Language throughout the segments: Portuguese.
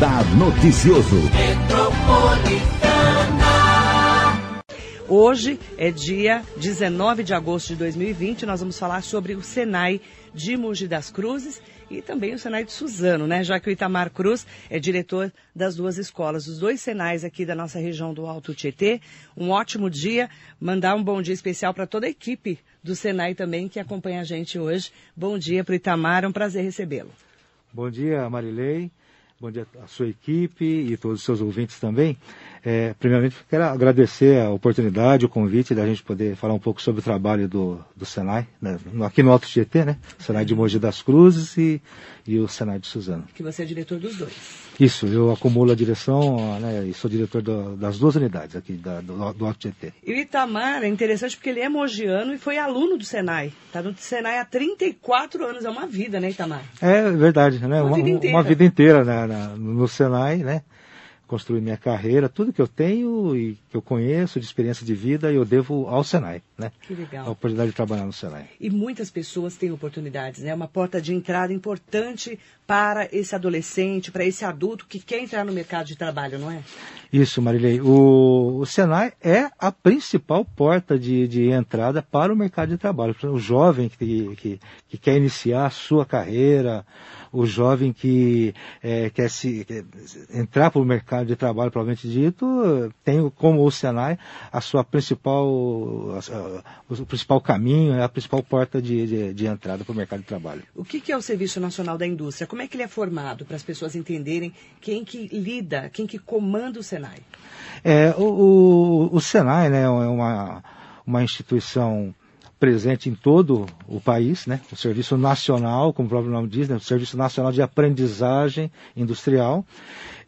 Radar Noticioso. Hoje é dia 19 de agosto de 2020. Nós vamos falar sobre o Senai de Mogi das Cruzes e também o Senai de Suzano, né? Já que o Itamar Cruz é diretor das duas escolas, os dois Senais aqui da nossa região do Alto Tietê. Um ótimo dia, mandar um bom dia especial para toda a equipe do Senai também que acompanha a gente hoje. Bom dia para o Itamar, é um prazer recebê-lo. Bom dia, Marilei. Bom dia à sua equipe e todos os seus ouvintes também. É, primeiramente, quero agradecer a oportunidade, o convite da gente poder falar um pouco sobre o trabalho do, do Senai, né, aqui no Alto Tietê, né? Senai de Mogi das Cruzes e, e o Senai de Suzano. Que você é diretor dos dois. Isso, eu acumulo a direção né, e sou diretor do, das duas unidades aqui da, do, do Alto Tietê. E o Itamar é interessante porque ele é mogiano e foi aluno do Senai. Está no Senai há 34 anos, é uma vida, né, Itamar? É verdade, né? Uma, uma vida inteira, uma vida inteira né, no Senai, né? Construir minha carreira, tudo que eu tenho e que eu conheço de experiência de vida, eu devo ao Senai, né? Que legal. A oportunidade de trabalhar no Senai. E muitas pessoas têm oportunidades, né? Uma porta de entrada importante para esse adolescente, para esse adulto que quer entrar no mercado de trabalho, não é? Isso, Marilei. O, o Senai é a principal porta de, de entrada para o mercado de trabalho. O jovem que, que, que quer iniciar a sua carreira, o jovem que é, quer se quer entrar para o mercado de trabalho, provavelmente dito, tem como o Senai a sua principal, a, o principal caminho, a principal porta de, de, de entrada para o mercado de trabalho. O que, que, é o Serviço Nacional da Indústria? Como é que ele é formado para as pessoas entenderem quem que lida, quem que comanda o Senai? É, o, o, o Senai né, é uma, uma instituição presente em todo o país, né? o Serviço Nacional, como o próprio nome diz, né? o Serviço Nacional de Aprendizagem Industrial.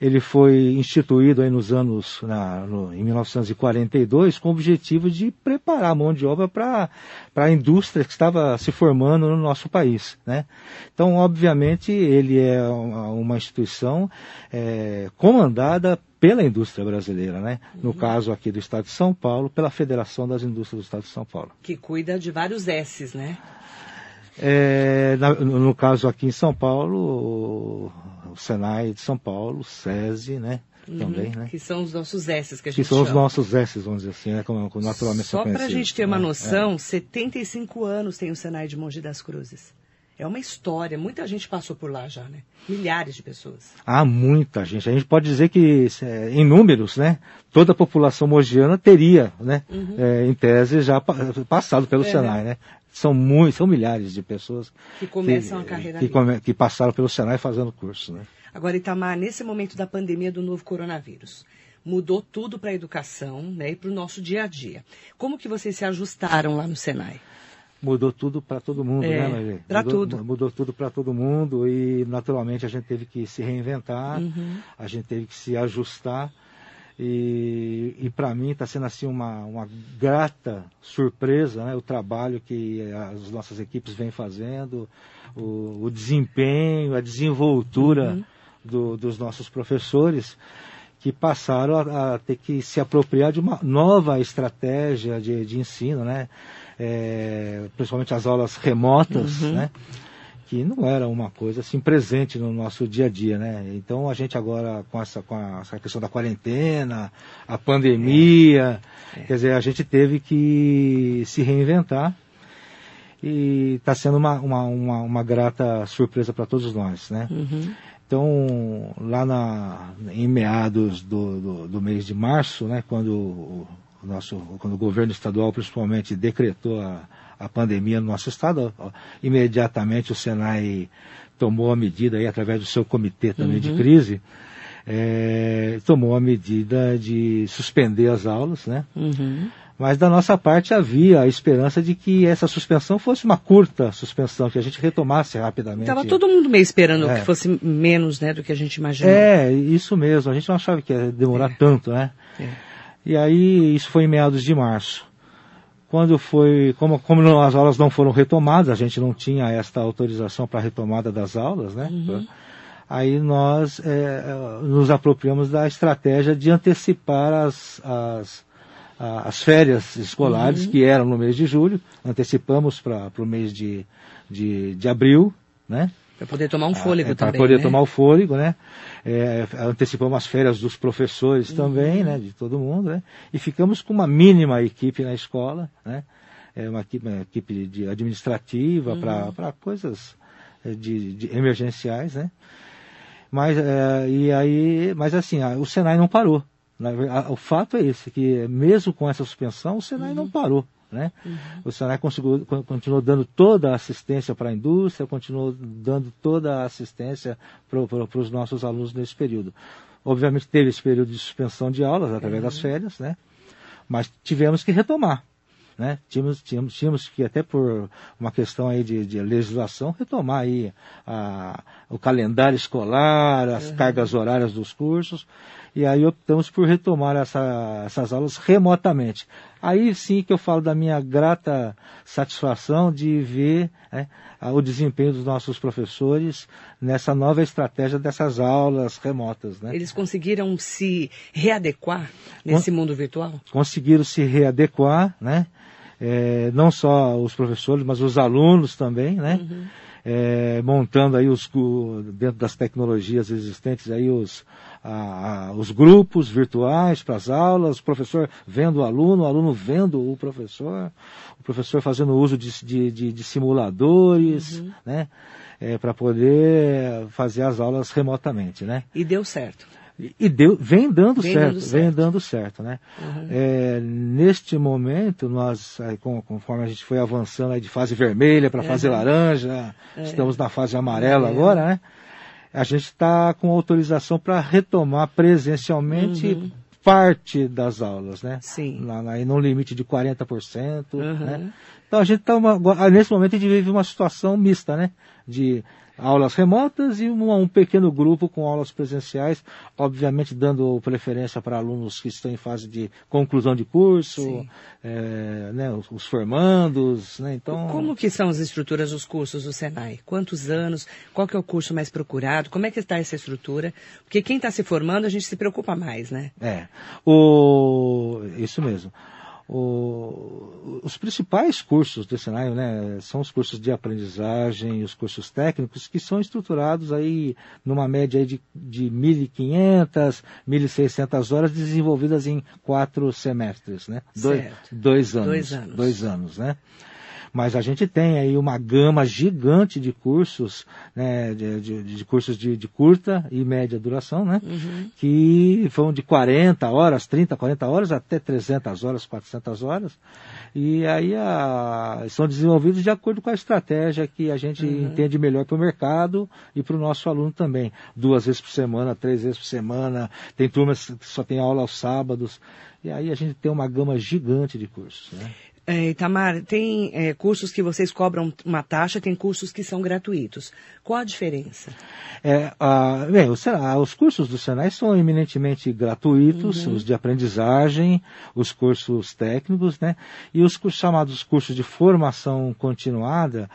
Ele foi instituído aí nos anos, na, no, em 1942, com o objetivo de preparar a mão de obra para a indústria que estava se formando no nosso país. Né? Então, obviamente, ele é uma, uma instituição é, comandada pela indústria brasileira, né? No uhum. caso aqui do Estado de São Paulo, pela Federação das Indústrias do Estado de São Paulo. Que cuida de vários S's, né? É, na, no caso aqui em São Paulo, o, Senai de São Paulo, o SESI, né? Uhum, também, né? Que são os nossos S's que a gente Que são chama. os nossos S's, vamos dizer assim, né? Como, como naturalmente Só para a gente ter uma né? noção, é. 75 anos tem o Senai de Mogi das Cruzes. É uma história, muita gente passou por lá já, né? Milhares de pessoas. Ah, muita gente. A gente pode dizer que, é, em números, né? Toda a população mogiana teria, né? Uhum. É, em tese, já passado pelo é, Senai, né? né? São, muito, são milhares de pessoas que começam que, a carreira que, come, que, passaram pelo Senai fazendo curso, né? Agora, Itamar, nesse momento da pandemia do novo coronavírus, mudou tudo para a educação né, e para o nosso dia a dia. Como que vocês se ajustaram lá no Senai? mudou tudo para todo mundo, é, né, Maria? Para tudo. Mudou tudo para todo mundo e, naturalmente, a gente teve que se reinventar, uhum. a gente teve que se ajustar. E, e para mim está sendo assim uma, uma grata surpresa né, o trabalho que as nossas equipes vêm fazendo, o, o desempenho, a desenvoltura uhum. do, dos nossos professores que passaram a, a, ter que se apropriar de uma nova estratégia de, de ensino, né? É, principalmente as aulas remotas, uhum. né? Que não era uma coisa assim presente no nosso dia a dia, né? Então a gente agora com essa, com a, essa questão da quarentena, a pandemia, é. É. quer dizer, a gente teve que se reinventar e está sendo uma, uma, uma, uma, grata surpresa para todos nós, né? Uhum. Então, lá na, em meados do, do, do, mês de março, né, quando o, nosso, quando o governo estadual principalmente decretou a, a pandemia no nosso estado, imediatamente o Senai tomou a medida aí através do seu comitê também uhum. de crise, é, tomou a medida de suspender as aulas, né? Uhum. Mas da nossa parte havia a esperança de que essa suspensão fosse uma curta suspensão, que a gente retomasse rapidamente. Estava todo mundo meio esperando é. que fosse menos né, do que a gente imaginou. É, isso mesmo. A gente não achava que ia demorar é. tanto, né? É. E aí, isso foi em meados de março. Quando foi, como, como as aulas não foram retomadas, a gente não tinha esta autorização para a retomada das aulas, né? Uhum. Aí nós é, nos apropriamos da estratégia de antecipar as, as as férias escolares, uhum. que eram no mês de julho, antecipamos para o mês de, de, de abril, né? Para poder tomar um fôlego é, também. Para poder né? tomar o fôlego, né? É, antecipamos as férias dos professores uhum. também, né? De todo mundo, né? E ficamos com uma mínima equipe na escola, né? É uma equipe, uma equipe de administrativa uhum. para coisas é, de, de, emergenciais, né? Mas, é, e aí, mas assim, o Senai não parou. O fato é esse, que mesmo com essa suspensão, o Senai uhum. não parou. Né? Uhum. O conseguiu, continuou dando toda a assistência para a indústria, continuou dando toda a assistência para os nossos alunos nesse período. Obviamente teve esse período de suspensão de aulas através uhum. das férias, né? mas tivemos que retomar. Né? Tínhamos, tínhamos, tínhamos que, até por uma questão aí de, de legislação, retomar aí a, o calendário escolar, as uhum. cargas horárias dos cursos, e aí optamos por retomar essa, essas aulas remotamente. Aí sim que eu falo da minha grata satisfação de ver né, o desempenho dos nossos professores nessa nova estratégia dessas aulas remotas. Né? Eles conseguiram se readequar nesse Con mundo virtual? Conseguiram se readequar, né? É, não só os professores, mas os alunos também, né? Uhum. É, montando aí os, dentro das tecnologias existentes aí os, a, a, os grupos virtuais para as aulas, o professor vendo o aluno, o aluno vendo o professor, o professor fazendo uso de, de, de, de simuladores, uhum. né? É, para poder fazer as aulas remotamente, né? E deu certo. E deu, vem dando vem certo, dando vem certo. dando certo, né? Uhum. É, neste momento, nós, conforme a gente foi avançando de fase vermelha para fase uhum. laranja, é. estamos na fase amarela agora, né? A gente está com autorização para retomar presencialmente uhum. parte das aulas, né? Sim. Na, na, no limite de 40%, né? Então a gente está, nesse momento a gente vive uma situação mista, né? De aulas remotas e um, um, pequeno grupo com aulas presenciais, obviamente dando preferência para alunos que estão em fase de conclusão de curso, é, né, os, os, formandos, né, então... Como que são as estruturas dos cursos do Senai? Quantos anos? Qual que é o curso mais procurado? Como é que está essa estrutura? Porque quem está se formando, a gente se preocupa mais, né? É, o... isso mesmo. O, os principais cursos do Senai né, são os cursos de aprendizagem, os cursos técnicos, que são estruturados aí numa média aí de, de 1.500, 1.600 horas, desenvolvidas em quatro semestres, né? Dois, dois anos. Dois anos. Dois anos, né? Mas a gente tem aí uma gama gigante de cursos, né, de, de, de cursos de, de, curta e média duração, né, uhum. que vão de 40 horas, 30, 40 horas até 300 horas, 400 horas. E aí a, são desenvolvidos de acordo com a estratégia que a gente uhum. entende melhor para o mercado e para o nosso aluno também. Duas vezes por semana, três vezes por semana, tem turmas que só tem aula aos sábados. E aí a gente tem uma gama gigante de cursos. Né? É, Itamar, tem é, cursos que vocês cobram uma taxa, tem cursos que são gratuitos. Qual a diferença? É, bem, o, os cursos do Senai são eminentemente gratuitos, uhum. os de aprendizagem, os cursos técnicos, né? E os cursos, chamados cursos de formação continuada,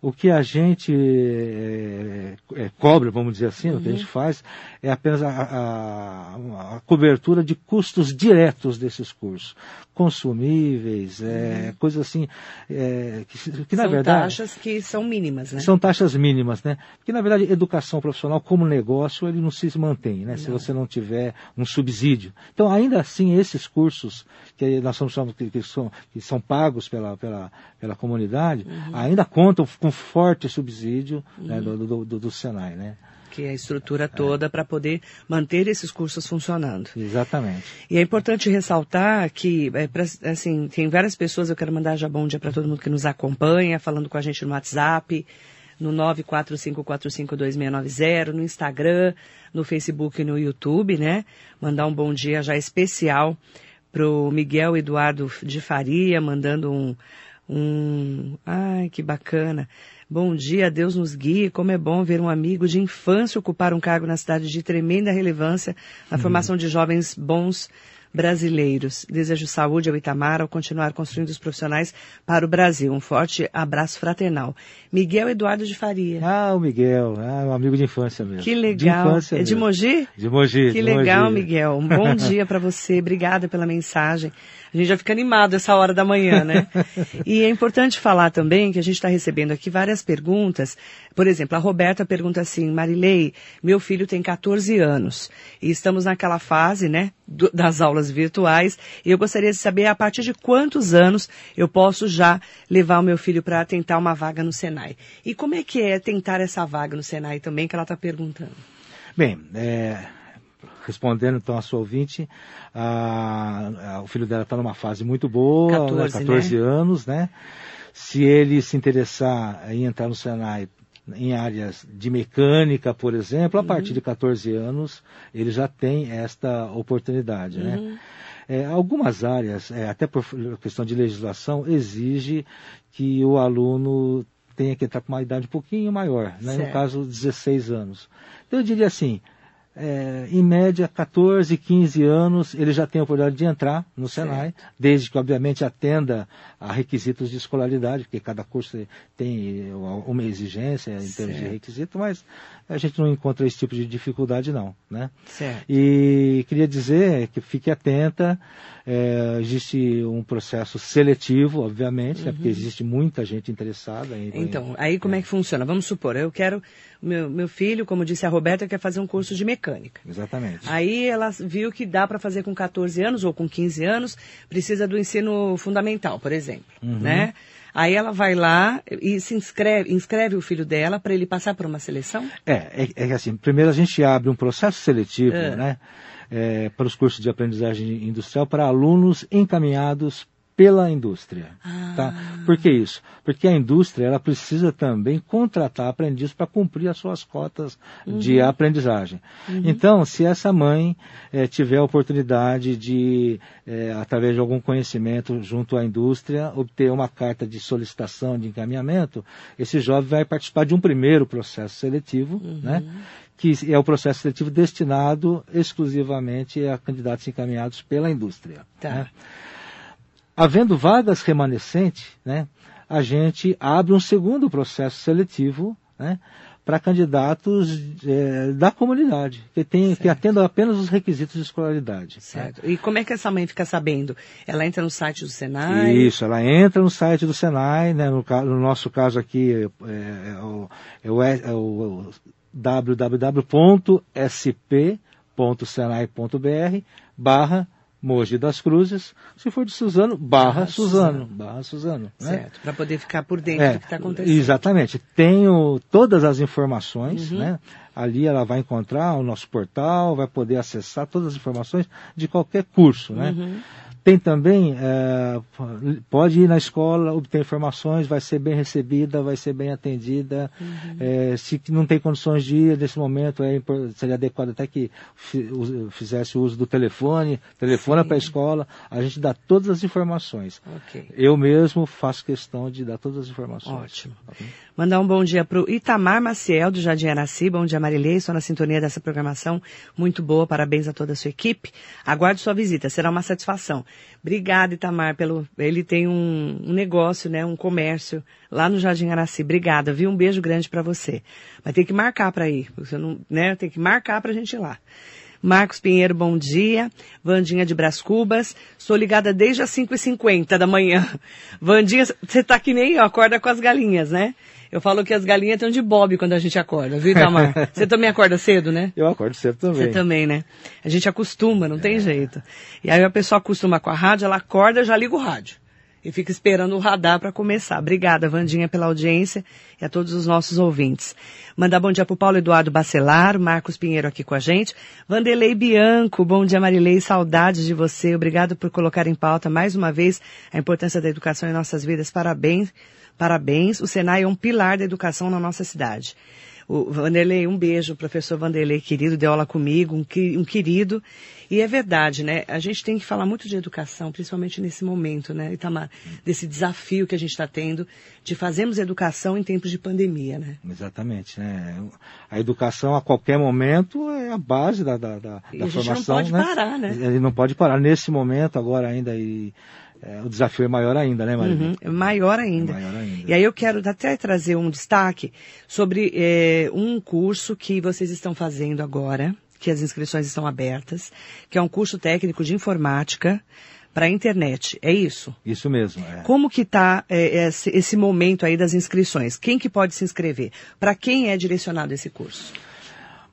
o que a gente é, é, cobra, vamos dizer assim, uhum. o que a gente uhum. faz, é apenas a, a, a, cobertura de custos diretos desses cursos. Consumíveis, é, uhum. coisas assim, é, que, que na são verdade... São taxas que são mínimas, né? São taxas mínimas, né? Porque na verdade, educação profissional como negócio, ele não se mantém, né? Não. Se você não tiver um subsídio. Então, ainda assim, esses cursos que nós somos, que, que, são, que são pagos pela, pela, pela comunidade, uhum. ainda contam com forte subsídio né, uhum. né, do, do, do, Senai, né? Que é a estrutura toda é. para poder manter esses cursos funcionando. Exatamente. E é importante ressaltar que, é, pra, assim, tem várias pessoas, eu quero mandar já bom dia para todo mundo que nos acompanha, falando com a gente no WhatsApp, no 945452690, no Instagram, no Facebook e no YouTube, né? Mandar um bom dia já especial pro Miguel Eduardo de Faria, mandando um, um, ai, que bacana. Bom dia, Deus nos guie. Como é bom ver um amigo de infância ocupar um cargo na cidade de tremenda relevância na uhum. formação de jovens bons brasileiros. Desejo saúde ao Itamar ao continuar construindo os profissionais para o Brasil. Um forte abraço fraternal. Miguel Eduardo de Faria. Ah, o Miguel, ah, um amigo de infância mesmo. Que legal. De infância é de Mogi? De Mogi. Que de legal, Mogi. Miguel. Um bom dia para você. Obrigada pela mensagem. A gente já fica animado essa hora da manhã, né? e é importante falar também que a gente está recebendo aqui várias perguntas. Por exemplo, a Roberta pergunta assim, Marilei, meu filho tem 14 anos e estamos naquela fase, né, do, das aulas virtuais e eu gostaria de saber a partir de quantos anos eu posso já levar o meu filho para tentar uma vaga no Senai. E como é que é tentar essa vaga no Senai também que ela está perguntando? Bem, é, respondendo então a sua ouvinte, a, a, o filho dela está numa fase muito boa, 14, né, 14 né? anos, né? Se ele se interessar em entrar no Senai em áreas de mecânica, por exemplo, a uhum. partir de 14 anos ele já tem esta oportunidade, né? uhum. né? É, algumas áreas, é, até por questão de legislação, exige que o aluno tenha que entrar com uma idade um pouquinho maior, né? no caso 16 anos. Então eu diria assim, é, em média, 14, 15 anos, ele já tem a oportunidade de entrar no Senai, certo. desde que, obviamente, atenda a requisitos de escolaridade, porque cada curso tem uma exigência em certo. termos de requisito, mas a gente não encontra esse tipo de dificuldade, não. Né? Certo. E queria dizer que fique atenta, é, existe um processo seletivo, obviamente, uhum. né, porque uhum. existe muita gente interessada. Em, então, aí como é. é que funciona? Vamos supor, eu quero meu, meu filho, como disse a Roberta, quer fazer um curso de mecânica. Exatamente. Aí ela viu que dá para fazer com 14 anos ou com 15 anos, precisa do ensino fundamental, por exemplo, uhum. né? Aí ela vai lá e se inscreve, inscreve o filho dela para ele passar por uma seleção? É, é, é assim, primeiro a gente abre um processo seletivo, é. né? É, para os cursos de aprendizagem industrial para alunos encaminhados pela indústria. Ah. Tá? Por que isso? Porque a indústria ela precisa também contratar aprendizes para cumprir as suas cotas uhum. de aprendizagem. Uhum. Então, se essa mãe é, tiver a oportunidade de, é, através de algum conhecimento junto à indústria, obter uma carta de solicitação de encaminhamento, esse jovem vai participar de um primeiro processo seletivo, uhum. né? que é o processo seletivo destinado exclusivamente a candidatos encaminhados pela indústria. Tá. Né? Havendo vagas remanescentes, né, a gente abre um segundo processo seletivo né, para candidatos é, da comunidade, que, tem, que atendam apenas os requisitos de escolaridade. Né. Certo. Né? E como é que essa mãe fica sabendo? Ela entra no site do Senai? Isso, ela entra no site do Senai, né, no, no nosso caso aqui é, é, o, é o, é o www.sp.senai.br barra Mogi das Cruzes, se for de Suzano, barra Suzano, Suzano, barra Suzano. Né? Certo, para poder ficar por dentro é, do que está acontecendo. Exatamente. Tenho todas as informações, uhum. né? Ali ela vai encontrar o nosso portal, vai poder acessar todas as informações de qualquer curso, né? Uhum. Tem também, é, pode ir na escola, obter informações, vai ser bem recebida, vai ser bem atendida. Uhum. É, se não tem condições de ir nesse momento, é, seria adequado até que fizesse uso do telefone, telefona para a escola, a gente dá todas as informações. Okay. Eu mesmo faço questão de dar todas as informações. Ótimo. Tá Mandar um bom dia para o Itamar Maciel, do Jardim Araci. Bom dia, Marilei. Estou na sintonia dessa programação. Muito boa. Parabéns a toda a sua equipe. Aguardo sua visita. Será uma satisfação. Obrigada, Itamar, pelo. Ele tem um, um negócio, né? Um comércio lá no Jardim Araci. Obrigada, viu? Um beijo grande para você. Vai ter que marcar para ir. Você não, né? Tem que marcar para a gente ir lá. Marcos Pinheiro, bom dia. Vandinha de Bras Cubas. Sou ligada desde as 5h50 da manhã. Vandinha, você tá que nem eu, acorda com as galinhas, né? Eu falo que as galinhas estão de bob quando a gente acorda, viu, Itamar? Você também acorda cedo, né? Eu acordo cedo também. Você também, né? A gente acostuma, não é. tem jeito. E aí a pessoa acostuma com a rádio, ela acorda, já liga o rádio. E fica esperando o radar para começar. Obrigada, Vandinha, pela audiência e a todos os nossos ouvintes. Mandar bom dia para o Paulo Eduardo Bacelar, Marcos Pinheiro aqui com a gente. Vanderlei Bianco, bom dia Marilei, saudades de você. Obrigado por colocar em pauta mais uma vez a importância da educação em nossas vidas. Parabéns Parabéns, o Senai é um pilar da educação na nossa cidade. O Vanderlei, um beijo, professor Vanderlei, querido, deu aula comigo, um, um querido. E é verdade, né? A gente tem que falar muito de educação, principalmente nesse momento, né, Itamar? Desse desafio que a gente está tendo de fazermos educação em tempos de pandemia, né? Exatamente, né? A educação a qualquer momento é a base da, da, da, e da a gente formação. não pode né? parar, né? Ele não pode parar nesse momento, agora ainda, e é, o desafio é maior ainda, né, Maria? Uhum, é maior ainda. É maior ainda. E aí eu quero até trazer um destaque sobre é, um curso que vocês estão fazendo agora, que as inscrições estão abertas, que é um curso técnico de informática para a internet. É isso? Isso mesmo. É. Como que está é, esse, esse, momento aí das inscrições? Quem que pode se inscrever? Para quem é direcionado esse curso?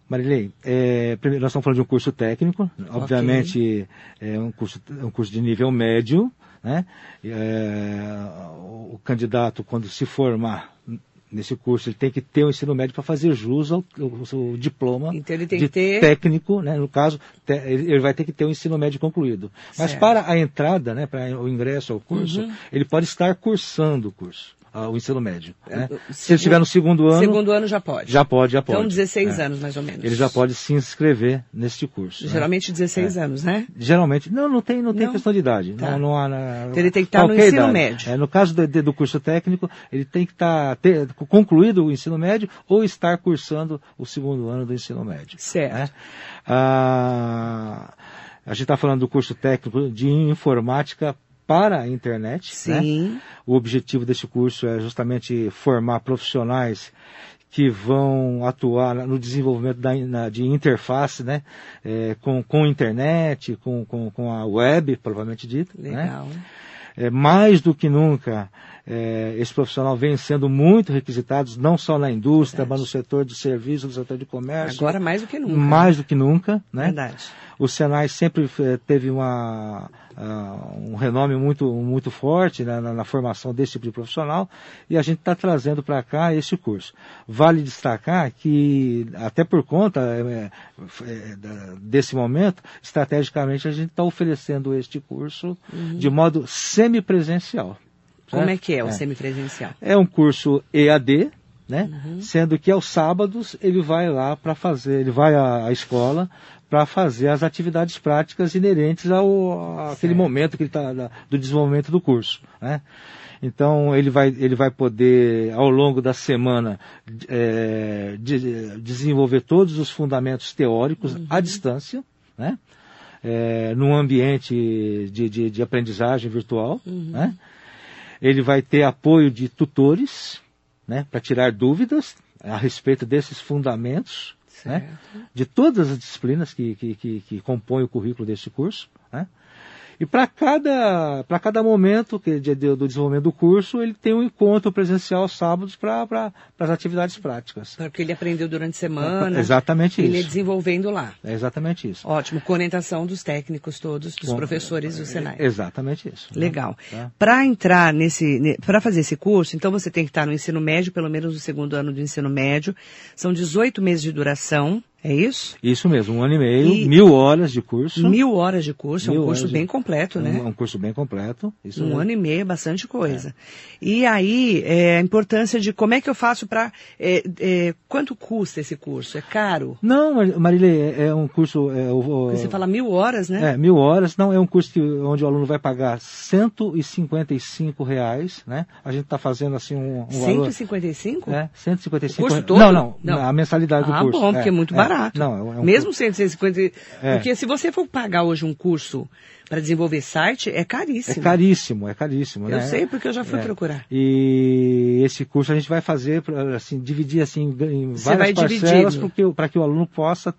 Marilei, é, primeiro nós estamos falando de um curso técnico, obviamente okay. é um curso, um curso de nível médio, né? É, o candidato, quando se formar nesse curso, ele tem que ter o ensino médio para fazer jus ao, ao, ao diploma então de ter... técnico, né? no caso, te, ele vai ter que ter o ensino médio concluído. Mas Certo. para a entrada, né, para o ingresso ao curso, Uhum. ele pode estar cursando o curso, o ensino médio. Né? É, Se ele estiver no segundo ano, Segundo ano já pode. já pode, já pode. Então 16 É. anos mais ou menos. Ele já pode se inscrever neste curso. né? Geralmente 16 anos, né? Geralmente, não, não tem, não tem Não? questão de idade. Tá. Não, não há, na- Então ele tem que estar no ensino idade. médio. É, no caso do, do curso técnico, ele tem que estar ter concluído o ensino médio ou estar cursando o segundo ano do ensino médio. Certo. né? Ah, a gente está falando do curso técnico de informática para a internet. né? Sim. O objetivo desse curso é justamente formar profissionais que vão atuar no desenvolvimento da, na- de interface né, eh, com, com a internet, com, com, com a web, provavelmente dito. né? Legal. É, mais do que nunca, é, esse profissional vem sendo muito requisitado, não só na indústria, Verdade. mas no setor de serviços, no setor de comércio. Agora mais do que nunca. mais do que nunca, né? Verdade. O Senai sempre eh, teve uma, ah, um renome muito, muito forte na, na- na formação desse tipo de profissional e a gente está trazendo para cá esse curso. Vale destacar que, até por conta da- desse momento, estrategicamente a gente está oferecendo este curso de modo semipresencial. Como certo? é que é o semipresencial? É um curso EAD, né? Uhum. Sendo que aos sábados ele vai lá para fazer, ele vai à, à escola para fazer as atividades práticas inerentes ao aquele momento que ele tá da- do desenvolvimento do curso, né? Então ele vai ele vai poder ao longo da semana eh, de- desenvolver todos os fundamentos teóricos Uhum. à distância, né? Eh, num ambiente de, de, de aprendizagem virtual, Uhum. né? Ele vai ter apoio de tutores, né, para tirar dúvidas a respeito desses fundamentos, né, de todas as disciplinas que, que, que, que compõem o currículo deste curso. Né? E para cada, para cada momento que, de- do desenvolvimento do curso, ele tem um encontro presencial sábados para as atividades práticas. Para o que ele aprendeu durante a semana. Exatamente Ele é isso. desenvolvendo lá. É exatamente isso. Ótimo. Com orientação dos técnicos todos, dos Com- professores do Senai. É, Exatamente isso. né? Legal. Tá? Para entrar nesse, para fazer esse curso, então você tem que estar no ensino médio, pelo menos no segundo ano do ensino médio. São 18 meses de duração, é isso? Isso mesmo, um ano e meio, E- mil horas de curso. Mil horas de curso, é um curso horas de- bem completo, né? Um, um curso bem completo. Isso Um mesmo. ano e meio é bastante coisa. E aí, é, a importância de como é que eu faço para. quanto custa esse curso? É caro? Não, Mar- Marilê, é, é um curso. É, o- você fala mil horas, né? é, mil horas. Não, é um curso que, onde o aluno vai pagar 155 reais, né? A gente está fazendo assim um, um valor. 155? É, 155 O curso todo? Não, não, Não. A mensalidade do ah, curso. bom, porque é, muito barato. Não, é, um Mesmo 150. É. Porque se você for pagar hoje um curso para desenvolver site, é É caríssimo. caríssimo, é caríssimo, Eu né? sei porque eu já fui É. procurar. E esse curso a gente vai fazer, assim, dividir assim em Você vai várias parcelas para que, o aluno possa,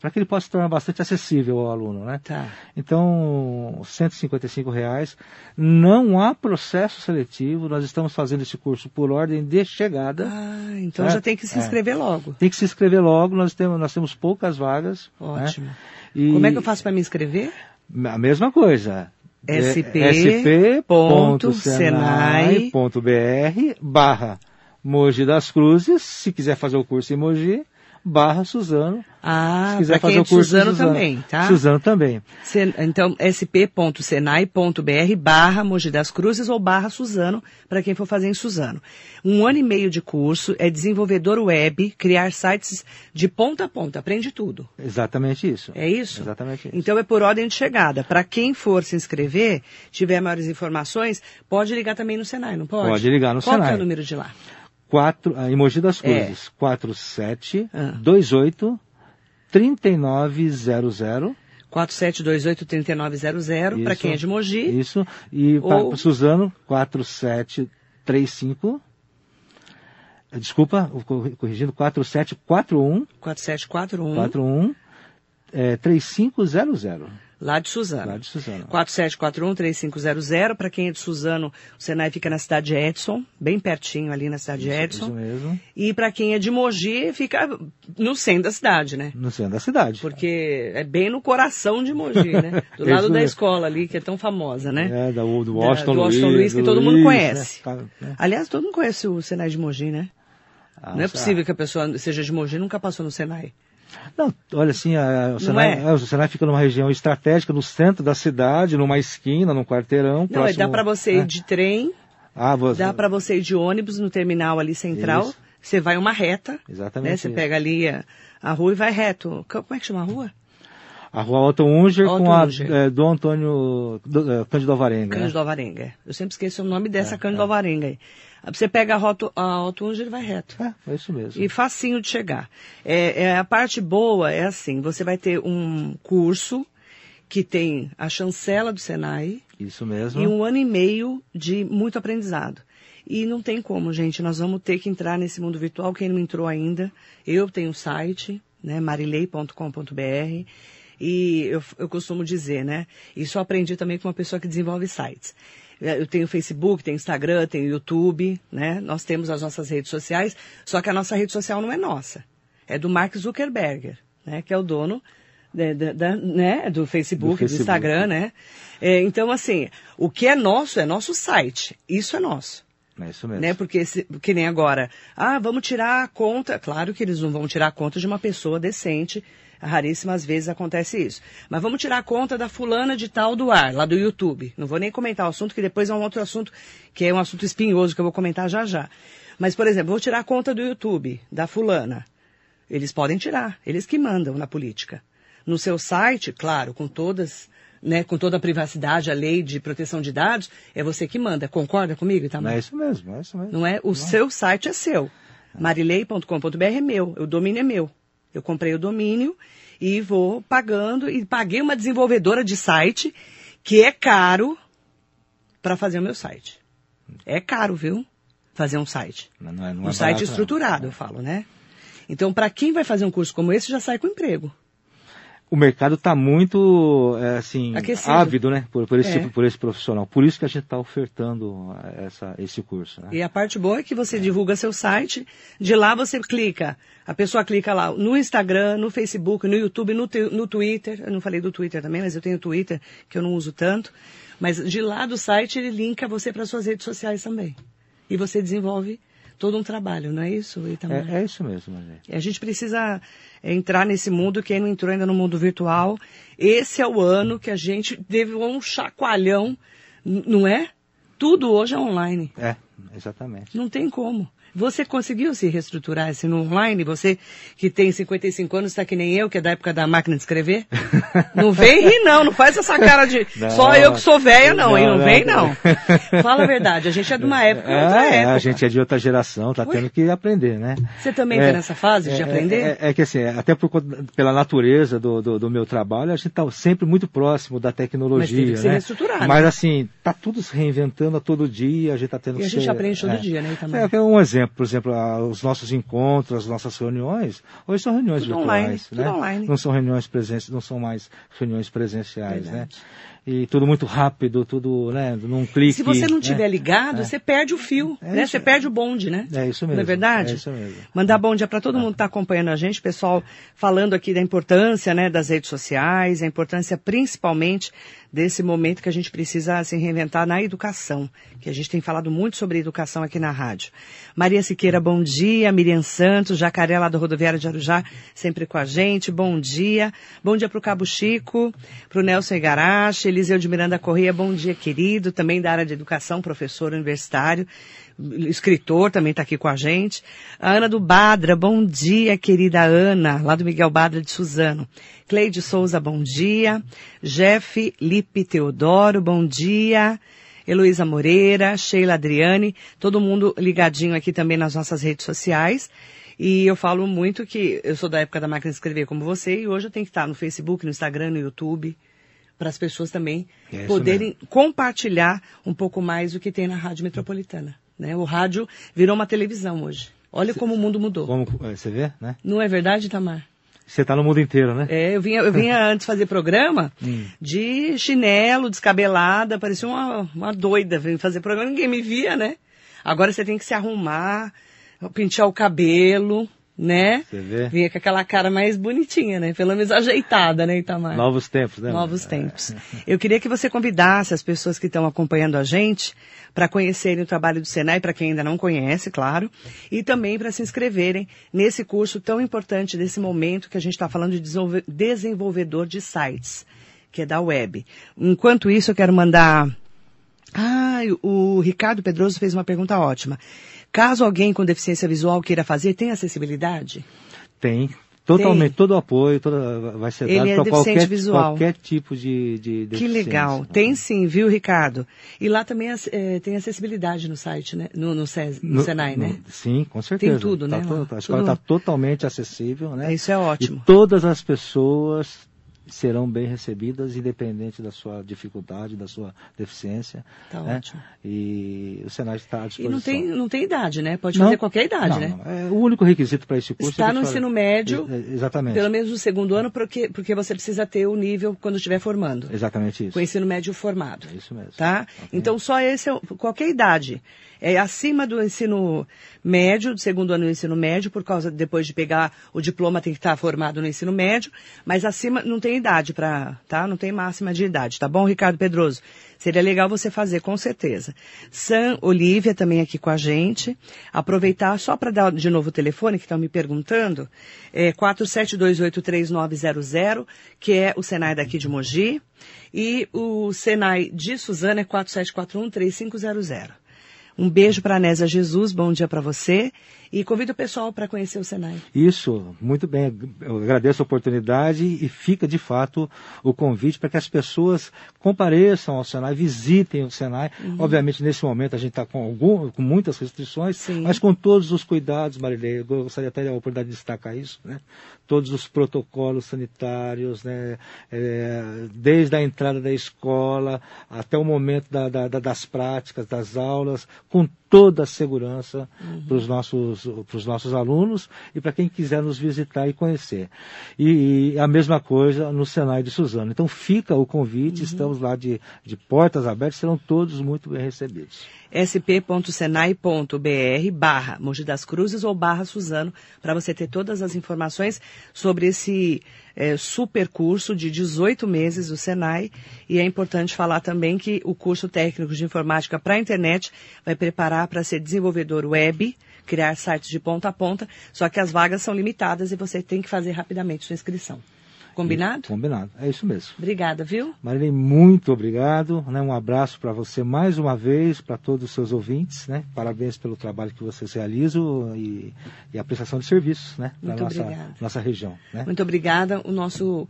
para que ele possa se tornar bastante acessível ao aluno, né? Tá. Então, 155 reais. Não há processo seletivo. Nós estamos fazendo esse curso por ordem de chegada. Ah, então É. já tem que se É. inscrever logo. Tem que se inscrever logo. Nós temos, nós temos poucas vagas. né? Ótimo. E Como é que eu faço para me inscrever? A mesma coisa. sp ponto senai sp.senai.br barra Mogi das Cruzes, se quiser fazer o curso em Mogi, barra Suzano. Ah, se quiser fazer é o curso Suzano, Suzano também, tá? Suzano também. então, sp.senai.br barra Mogi das Cruzes ou barra Suzano, para quem for fazer em Suzano. Um ano e meio de curso, é desenvolvedor web, criar sites de ponta a ponta, aprende tudo. Exatamente isso. É isso? Exatamente isso. Então é por ordem de chegada. Para quem for se inscrever, tiver maiores informações, pode ligar também no Senai, não pode? Pode ligar no Qual Senai. Qual é o número de lá? 4, a Emoji das é. Cruzes, é. 47 ah. 28 3900. 4728-3900, para quem é de Mogi. Isso, e ou... para Suzano, 4735. Desculpa, corrigindo, 4741. 4741. 41. É, 3500. Lá de Suzano. Lá de Suzano. 4741-3500. Para quem é de Suzano, o Senai fica na cidade de Edson, bem pertinho ali na cidade isso, de Edson. Isso mesmo. E para quem é de Mogi, fica no centro da cidade, né? No centro da cidade. Porque é bem no coração de Mogi, né? Do lado da escola ali, que é tão famosa, né? É, do, do Washington, da, do Washington Luiz, Luiz, que do todo mundo Luiz, conhece. Né? né? Aliás, todo mundo conhece o Senai de Mogi, né? Ah, Não é possível que a pessoa seja de Mogi e nunca passou no Senai. Não, olha assim, a, o, Senai, é? o Senai fica numa região estratégica, no centro da cidade, numa esquina, num quarteirão. Não, próximo, dá para você ir é. de trem, ah, você... dá para você ir de ônibus no terminal ali central, Isso. você vai uma reta, Exatamente né? você isso. pega ali a, a, rua e vai reto. Como é que chama a rua? A rua Otto Unger Otto com Unger. a é, do Antônio do, é, Cândido Alvarenga. Cândido né? Alvarenga. Eu sempre esqueço o nome dessa é, Cândido é. Alvarenga aí. Você pega a rota, a Unger e vai reto. É, é isso mesmo. E facinho de chegar. É, é, a parte boa é assim, você vai ter um curso que tem a chancela do Senai. Isso mesmo. E um ano e meio de muito aprendizado. E não tem como, gente. Nós vamos ter que entrar nesse mundo virtual. Quem não entrou ainda, eu tenho um site, né, marilei.com.br. E eu, eu costumo dizer, né? Isso eu aprendi também com uma pessoa que desenvolve sites. Eu tenho Facebook, tenho Instagram, tenho YouTube, né? Nós temos as nossas redes sociais, só que a nossa rede social não é nossa. É do Mark Zuckerberg, né? Que é o dono da, da, da, né? do, Facebook, do, Facebook, do Instagram, né? É, então, assim, o que é nosso é nosso site. Isso é nosso. É isso mesmo. Né? Porque, se, que nem agora, ah, vamos tirar a conta. Claro que eles não vão tirar a conta de uma pessoa decente Raríssimas vezes acontece isso. Mas vamos tirar a conta da fulana de tal do ar, lá do YouTube. Não vou nem comentar o assunto, que depois é um outro assunto, que é um assunto espinhoso, que eu vou comentar já já. Mas, por exemplo, vou tirar a conta do YouTube, da fulana. Eles podem tirar, eles que mandam na política. No seu site, claro, com todas, né, com toda a privacidade, a lei de proteção de dados, é você que manda. Concorda comigo, Itamar? É isso mesmo, é isso mesmo. Não é? O Não. seu site é seu. marilei.com.br é meu, o domínio é meu. Eu comprei o domínio e vou pagando e paguei uma desenvolvedora de site que é caro para fazer o meu site. É caro, viu? Fazer um site. Não, não é, não um é site barato, estruturado, não. eu falo, né? Então, para quem vai fazer um curso como esse, já sai com emprego o mercado está muito é, assim Aquecido. ávido, né, por, por esse é. tipo, por esse profissional. Por isso que a gente está ofertando essa, esse curso. Né? E a parte boa é que você divulga seu site, de lá você clica, a pessoa clica lá no Instagram, no Facebook, no YouTube, no, no Twitter. Eu não falei do Twitter também, mas eu tenho Twitter que eu não uso tanto. Mas de lá do site ele linka você para suas redes sociais também. E você desenvolve todo um trabalho, não é isso, Itamar? É, é isso mesmo, Maria. A gente precisa entrar nesse mundo, quem não entrou ainda no mundo virtual, esse é o ano que a gente teve um chacoalhão, não é? Tudo hoje é online. É, exatamente. Não tem como. Você conseguiu se reestruturar assim no online? Você que tem 55 anos, está que nem eu, que é da época da máquina de escrever? não vem rir não, não faz essa cara de não, só eu que sou velha não, não, hein? Não, não vem não. Fala a verdade, a gente é de uma época, é, outra época. A gente é de outra geração, tá Ui. tendo que aprender, né? Você também está é, nessa fase de é, aprender? É, é, que assim, até por, pela natureza do, do, do meu trabalho, a gente está sempre muito próximo da tecnologia, Mas tem que né? Mas assim, tá tudo se reinventando a todo dia, a gente está tendo e que a gente ser, aprende todo dia, né? Também. É, um exemplo exemplo, por exemplo, os nossos encontros, as nossas reuniões, hoje são reuniões tudo virtuais, online, né? Online. Não são reuniões presenciais, não são mais reuniões presenciais? Verdade. né? E tudo muito rápido, tudo, né, num clique. Se você não né? tiver ligado, é. você perde o fio, é né? Você perde o bonde, né? É isso mesmo. Não é verdade? É isso mesmo. Mandar bom dia para todo mundo que está acompanhando a gente, pessoal, falando aqui da importância, né, das redes sociais, a importância principalmente desse momento que a gente precisa se reinventar na educação, que a gente tem falado muito sobre educação aqui na rádio. Maria Siqueira, bom dia. Miriam Santos, Jacaré lá do Rodoviário de Arujá, sempre com a gente. Bom dia. Bom dia para o Cabo Chico, para o Nelson Igarashi, Eliseu de Miranda Correia, bom dia, querido. Também da área de educação, professor universitário escritor também está aqui com a gente. A Ana do Badra, bom dia, querida Ana, lá do Miguel Badra de Suzano. Cleide Souza, bom dia. Jeff Lipe Teodoro, bom dia. Heloísa Moreira, Sheila Adriane, todo mundo ligadinho aqui também nas nossas redes sociais. E eu falo muito que eu sou da época da máquina de escrever como você e hoje eu tenho que estar no Facebook, no Instagram, no YouTube, para as pessoas também é poderem mesmo. compartilhar um pouco mais o que tem na Rádio Metropolitana. Né? O rádio virou uma televisão hoje. Olha Cê, como o mundo mudou. Como é, você vê, né? Não é verdade, Tamar? Você está no mundo inteiro, né? É, eu vinha, eu vinha antes fazer programa hum. de chinelo, descabelada, parecia uma, uma doida vir fazer programa, ninguém me via, né? Agora você tem que se arrumar, pentear o cabelo, né? Você vê? Vinha com aquela cara mais bonitinha, né? Pelo menos ajeitada, né, Itamar? Novos tempos, né? Novos tempos. Eu queria que você convidasse as pessoas que estão acompanhando a gente para conhecerem o trabalho do Senai, para quem ainda não conhece, claro, e também para se inscreverem nesse curso tão importante nesse momento que a gente está falando de desenvolvedor de sites, que é da web. Enquanto isso, eu quero mandar. Ah, o Ricardo Pedroso fez uma pergunta ótima. Caso alguém com deficiência visual queira fazer, tem acessibilidade? Tem, Totalmente, todo o apoio toda, vai ser Ele dado é para qualquer, visual. qualquer tipo de, de Que legal. Tem sim, viu, Ricardo? E lá também é, tem acessibilidade no site, né? No, no, SES, no, no Senai, no, né? Sim, com certeza. Tem tudo, tá né? Todo, a escola está totalmente acessível, né? Isso é ótimo. E todas as pessoas serão bem recebidas, independente da sua dificuldade, da sua deficiência. Tá né? ótimo. E o Senai está à disposição. E não tem, não tem idade, né? Pode fazer não, qualquer idade, não, né? Não. É, o único requisito para esse curso... Está é no ensino médio, é, exatamente. pelo menos no segundo ano, porque, porque você precisa ter o nível quando estiver formando. Exatamente isso. Com o ensino médio formado. É isso mesmo. Tá? Okay. Então, só esse, é, qualquer idade. É acima do ensino médio, do segundo ano do ensino médio, por causa, depois de pegar o diploma, tem que estar formado no ensino médio, mas acima não tem idade para tá? Não tem máxima de idade, tá bom, Ricardo Pedroso? Seria legal você fazer, com certeza. San Olivia também aqui com a gente. Aproveitar só para dar de novo o telefone que estão me perguntando. É 47283900, que é o Senai daqui de Mogi. E o Senai de Suzana é 47413500. Um beijo para a Nésia Jesus, bom dia para você. E convido o pessoal para conhecer o Senai. Isso, muito bem. Eu agradeço a oportunidade e fica de fato o convite para que as pessoas compareçam ao Senai, visitem o Senai. Uhum. Obviamente, nesse momento a gente está com, algum, com muitas restrições, Sim. mas com todos os cuidados, Marilei. Eu gostaria até da oportunidade de destacar isso, né? Todos os protocolos sanitários, né? É, desde a entrada da escola até o momento da, da, das práticas, das aulas, com toda a segurança uhum. para os nossos, nossos alunos e para quem quiser nos visitar e conhecer. E, e, a mesma coisa no Senai de Suzano. Então fica o convite, uhum. estamos lá de, de portas abertas, serão todos muito bem recebidos sp.senai.br barra Mogi das Cruzes ou barra Suzano, para você ter todas as informações sobre esse é, super curso de 18 meses do Senai. E é importante falar também que o curso técnico de informática para a internet vai preparar para ser desenvolvedor web, criar sites de ponta a ponta, só que as vagas são limitadas e você tem que fazer rapidamente sua inscrição. Combinado? Combinado, é isso mesmo. Obrigada, viu? Marilene, muito obrigado. Né? Um abraço para você mais uma vez, para todos os seus ouvintes. Né? Parabéns pelo trabalho que vocês realizam e, e a prestação de serviços né? para a nossa, nossa região. Né? Muito obrigada. O nosso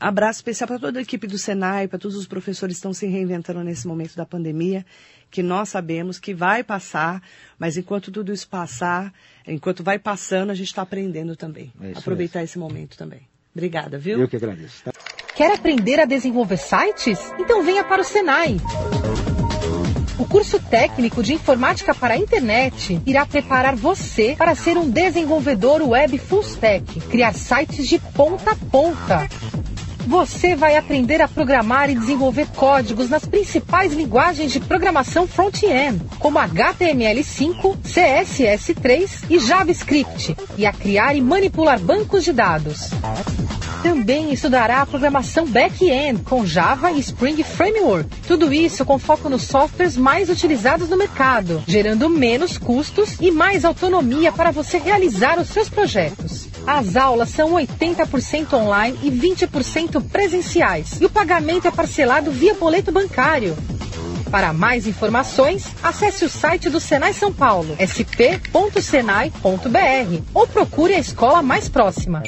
abraço especial para toda a equipe do Senai, para todos os professores que estão se reinventando nesse momento da pandemia, que nós sabemos que vai passar, mas enquanto tudo isso passar, enquanto vai passando, a gente está aprendendo também. É Aproveitar esse momento também. Obrigada, viu? Eu que agradeço. Tá? Quer aprender a desenvolver sites? Então venha para o Senai. O curso técnico de informática para a internet irá preparar você para ser um desenvolvedor web full stack, criar sites de ponta a ponta. Você vai aprender a programar e desenvolver códigos nas principais linguagens de programação front-end, como HTML5, CSS3 e JavaScript, e a criar e manipular bancos de dados. Também estudará a programação back-end com Java e Spring Framework. Tudo isso com foco nos softwares mais utilizados no mercado, gerando menos custos e mais autonomia para você realizar os seus projetos. As aulas são 80% online e 20% presenciais. E o pagamento é parcelado via boleto bancário. Para mais informações, acesse o site do Senai São Paulo, sp.senai.br ou procure a escola mais próxima.